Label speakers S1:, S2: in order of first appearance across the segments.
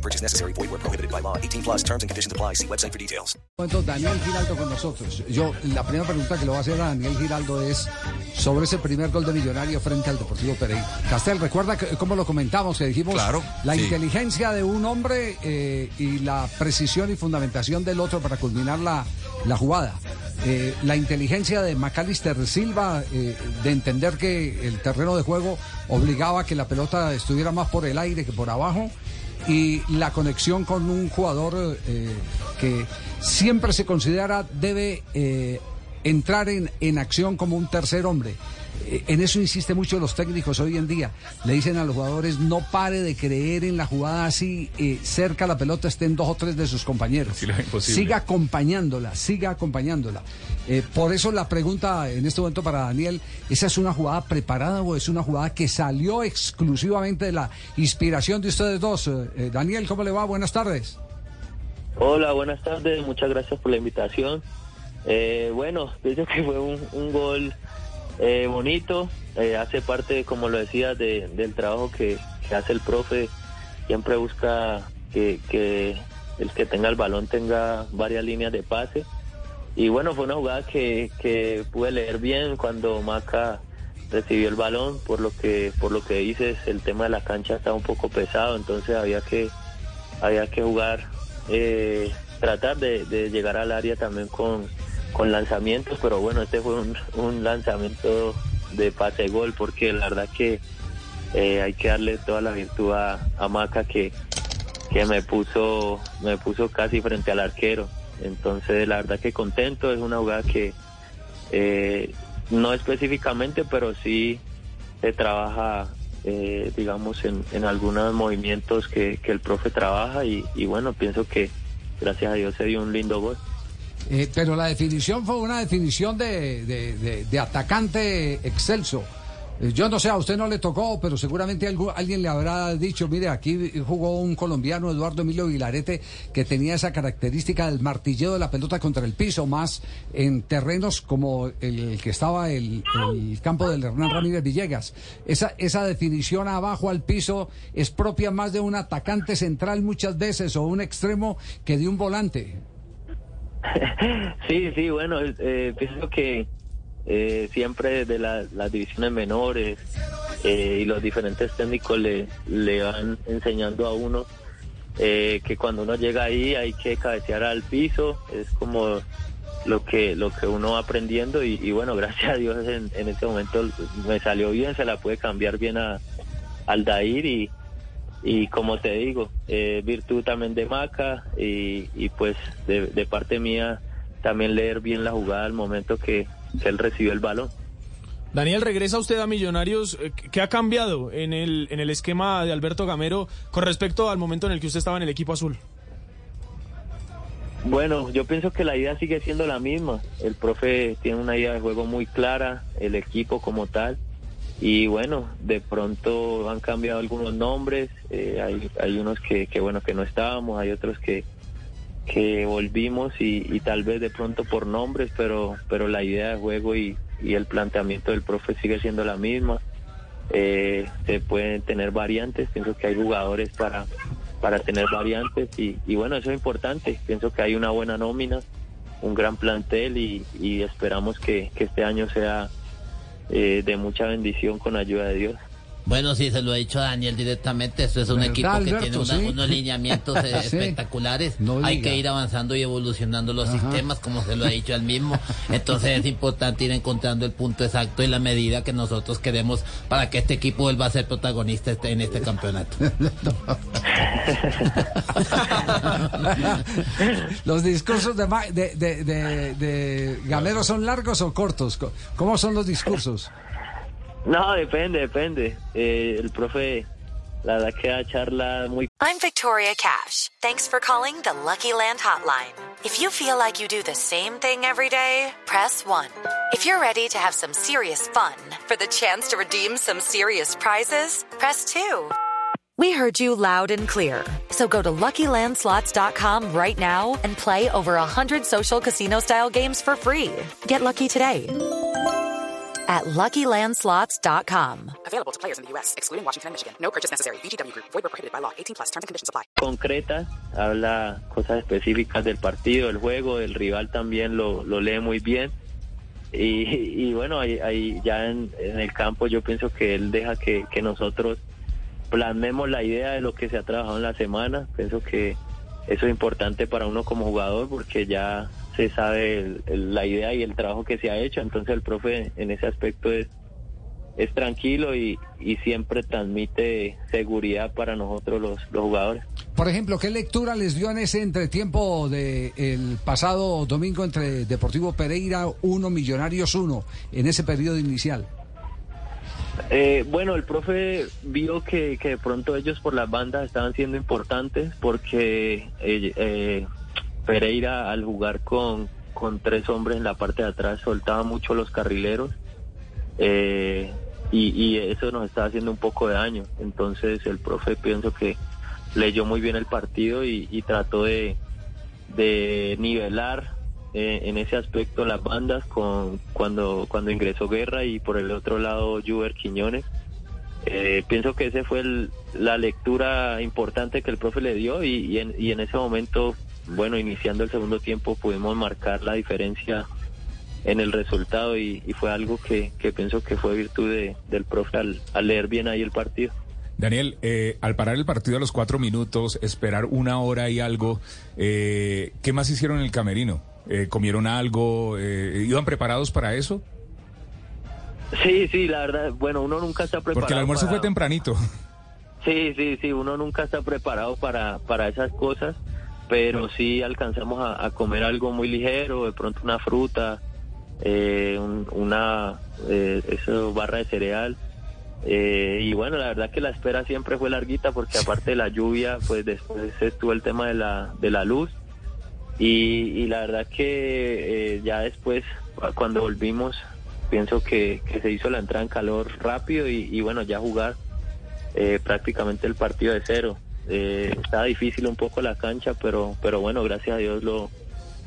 S1: No purchase necessary. Void where prohibited by law. 18 plus terms and conditions apply. See website for details.
S2: Daniel Giraldo con nosotros. Yo, la primera pregunta que le voy a hacer a Daniel Giraldo es sobre ese primer gol de Millonario frente al Deportivo Pereira. Castel, recuerda que, cómo lo comentamos, que dijimos
S3: Claro,
S2: la
S3: sí.
S2: inteligencia de un hombre eh, y la precisión y fundamentación del otro para culminar la, la jugada. Eh, la inteligencia de Macalister Silva eh, de entender que el terreno de juego obligaba a que la pelota estuviera más por el aire que por abajo y la conexión con un jugador eh, que siempre se considera debe eh, entrar en, en acción como un tercer hombre. Eh, En eso insiste mucho los técnicos hoy en día. Le dicen a los jugadores no pare de creer en la jugada así eh, cerca a la pelota estén dos o tres de sus compañeros.
S3: Sí.
S2: Siga acompañándola, siga acompañándola. Eh, por eso la pregunta en este momento para Daniel, ¿esa es una jugada preparada o es una jugada que salió exclusivamente de la inspiración de ustedes dos? Eh, eh, Daniel, ¿cómo le va? Buenas tardes.
S4: Hola, buenas tardes, muchas gracias por la invitación. Eh, bueno, pienso que fue un, gol eh, bonito, eh, hace parte, como lo decía, de- del trabajo que, hace el profe, siempre busca que el que tenga el balón tenga varias líneas de pase. Y bueno, fue una jugada que, que pude leer bien cuando Maca recibió el balón, por lo que por lo que dices, el tema de la cancha estaba un poco pesado, entonces había que había que jugar, eh, tratar de, llegar al área también con, con lanzamientos, pero bueno, este fue un, un lanzamiento de pase gol, porque la verdad que eh, hay que darle toda la virtud a, a Maca que, que me puso, me puso casi frente al arquero. Entonces, la verdad que contento, es una jugada que eh, no específicamente, pero sí se trabaja, eh, digamos, en, en algunos movimientos que, que el profe trabaja y, bueno, pienso que gracias a Dios se dio un lindo gol.
S2: Eh, pero la definición fue una definición de, de- de- de atacante excelso. Eh, Yo no sé, a usted no le tocó, pero seguramente algu- alguien le habrá dicho, mire, aquí jugó un colombiano, Eduardo Emilio Vilarete, que tenía esa característica del martilleo de la pelota contra el piso, más en terrenos como el que estaba el, el campo del Hernán Ramírez Villegas. Esa, esa definición abajo al piso es propia más de un atacante central muchas veces o un extremo que de un volante.
S4: Sí, sí, bueno, eh, pienso que eh, siempre de la- las divisiones menores eh, y los diferentes técnicos le, le van enseñando a uno eh, que cuando uno llega ahí hay que cabecear al piso, es como lo que lo que uno va aprendiendo y, bueno, gracias a Dios en, en este momento me salió bien, se la puede cambiar bien a, al Dair y, y como te digo, eh, virtud también de Maca y, y pues de, parte mía también leer bien la jugada al momento que él recibió el balón.
S5: Daniel, regresa usted a Millonarios. Eh, ¿Qué ha cambiado en el, en el esquema de Alberto Gamero con respecto al momento en el que usted estaba en el equipo azul?
S4: Bueno, yo pienso que la idea sigue siendo la misma. El profe tiene una idea de juego muy clara, el equipo como tal. Y bueno, de pronto han cambiado algunos nombres. eh, hay, hay unos que, que, bueno, que no estábamos, hay otros que, que volvimos y, tal vez de pronto por nombres, pero, pero la idea de juego y, y el planteamiento del profe sigue siendo la misma. Eh, se pueden tener variantes, pienso que hay jugadores para, para tener variantes y, bueno, eso es importante. Pienso que hay una buena nómina, un gran plantel y, esperamos que, que este año sea eh, de mucha bendición con ayuda de Dios.
S6: Bueno, sí, se lo he dicho a Daniel directamente. Esto es un
S2: ¿Verdad,
S6: equipo que tiene una-
S2: Sí.
S6: unos lineamientos eh, espectaculares.
S2: No
S6: Hay que ir avanzando y evolucionando los
S2: Ajá.
S6: sistemas, como se lo ha dicho él mismo. Entonces es importante ir encontrando el punto exacto y la medida que nosotros queremos para que este equipo vuelva a ser protagonista este- en este campeonato.
S2: los discursos de, de, de, de- de Gamero son largos o cortos. Co- ¿Cómo son los discursos?
S4: No, depende, depende. Eh, el profe la verdad que la charla muy
S3: I'm Victoria Cash. Thanks for calling the Lucky Land Hotline. If you feel like you do the same thing every day, press 1. If you're ready to have some serious fun for the chance to redeem some serious prizes, press 2. We heard you loud and clear. So go to LuckyLandSlots.com right now and play over 100 social casino-style games for free. Get lucky today at LuckyLandSlots.com.
S7: Available to players in the U.S., excluding Washington and Michigan. No purchase necessary. VGW Group. Void where prohibited by law. 18 plus. Terms and conditions apply.
S4: concreta, habla cosas específicas del partido, del juego, el rival también lo, lo lee muy bien. Y, y bueno, ahí, ahí ya en, en el campo yo pienso que él deja que, que nosotros plasmemos la idea de lo que se ha trabajado en la semana. Pienso que eso es importante para uno como jugador porque ya se sabe el- el- la idea y el trabajo que se ha hecho. Entonces el profe en ese aspecto es, es tranquilo y, y siempre transmite seguridad para nosotros los, los jugadores.
S2: Por ejemplo, ¿qué lectura les dio en ese entretiempo del pasado domingo entre Deportivo Pereira 1, Millonarios 1, en ese periodo inicial?
S4: Eh, bueno, el profe vio que, que de pronto ellos por las bandas estaban siendo importantes porque eh, eh, Pereira al jugar con, con tres hombres en la parte de atrás soltaba mucho los carrileros eh, y, y eso nos estaba haciendo un poco de daño. Entonces el profe pienso que leyó muy bien el partido y, y trató de, de nivelar eh, en ese aspecto las bandas con cuando cuando ingresó Guerra y por el otro lado Juber Quiñones. Eh, pienso que ese fue el- la lectura importante que el profe le dio y, y en, y en ese momento, bueno, iniciando el segundo tiempo pudimos marcar la diferencia en el resultado y, y fue algo que, que pienso que fue virtud de- del profe al, al leer bien ahí el partido.
S8: Daniel, eh, al parar el partido a los cuatro minutos, esperar una hora y algo, eh, ¿qué más hicieron en el camerino? Eh, ¿Comieron algo? Eh, ¿Iban preparados para eso?
S4: Sí, sí, la verdad, bueno, uno nunca está preparado.
S8: Porque el almuerzo
S4: para-
S8: fue tempranito.
S4: Sí, sí, sí, uno nunca está preparado para, para esas cosas, pero sí alcanzamos a, comer algo muy ligero, de pronto una fruta, eh, un- una eh, eso, barra de cereal. Eh, y bueno, la verdad que la espera siempre fue larguita porque aparte de la lluvia, pues después estuvo el tema de la, de la luz. Y, y la verdad que eh, ya después, cu- cuando volvimos, pienso que, se hizo la entrada en calor rápido y, y bueno, ya jugar prácticamente el partido de cero. Eh, estaba difícil un poco la cancha, pero, pero bueno, gracias a Dios lo,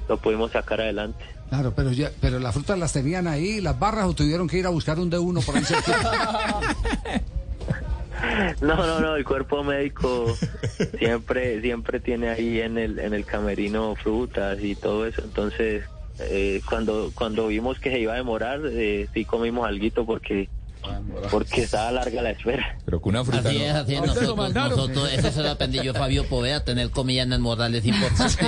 S4: lo pudimos sacar adelante.
S2: Claro, pero ya, pero las frutas las tenían ahí, las barras, o tuvieron que ir a buscar un de uno por ahí?
S4: No, no, no, el cuerpo médico siempre, siempre tiene ahí en el, en el camerino frutas y todo eso. Entonces, eh, cuando, cuando vimos que se iba a demorar, eh, sí comimos alguito porque, porque estaba larga la espera.
S8: Pero con una fruta.
S6: Así
S8: no.
S6: es, así es. Nosotros, nosotros, eso se lo aprendí yo a Fabio Poveda, tener comida en el morral es importante.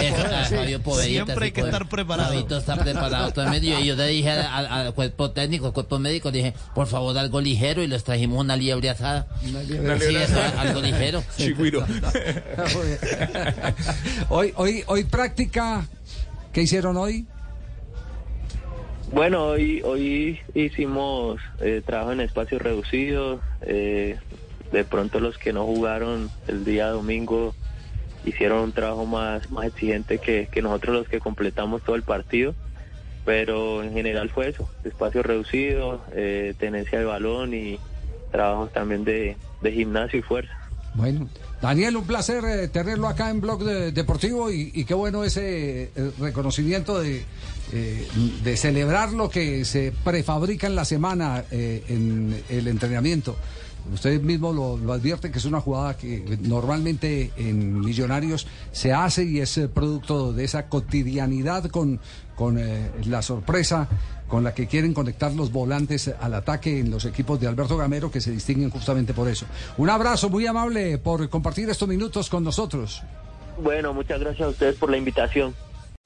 S6: Eso, a Fabio Poveda.
S9: Siempre hay que estar preparado.
S6: Fabito está preparado todo el medio. Y yo le dije al, al cuerpo técnico, al cuerpo médico, dije, por favor, algo ligero. Y les trajimos una liebre asada. Sí, eso, algo ligero.
S8: Chigüiro.
S2: hoy, hoy, hoy práctica, ¿qué hicieron hoy?
S4: Bueno, hoy, hoy hicimos eh, trabajo en espacios reducidos. eh, de pronto los que no jugaron el día domingo hicieron un trabajo más, más exigente que, que nosotros los que completamos todo el partido. Pero en general fue eso, espacios reducidos, eh, tenencia de balón y trabajos también de, de gimnasio y fuerza.
S2: Bueno, Daniel, un placer eh, tenerlo acá en Blog de- Deportivo y, y qué bueno ese eh, reconocimiento de, eh, de celebrar lo que se prefabrica en la semana eh, en el entrenamiento. Usted mismo lo, lo advierte que es una jugada que normalmente en Millonarios se hace y es eh, producto de esa cotidianidad con, con la sorpresa con la que quieren conectar los volantes al ataque en los equipos de Alberto Gamero que se distinguen justamente por eso. Un abrazo muy amable por compartir estos minutos con nosotros.
S4: Bueno, muchas gracias a ustedes por la invitación.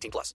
S7: 18 plus.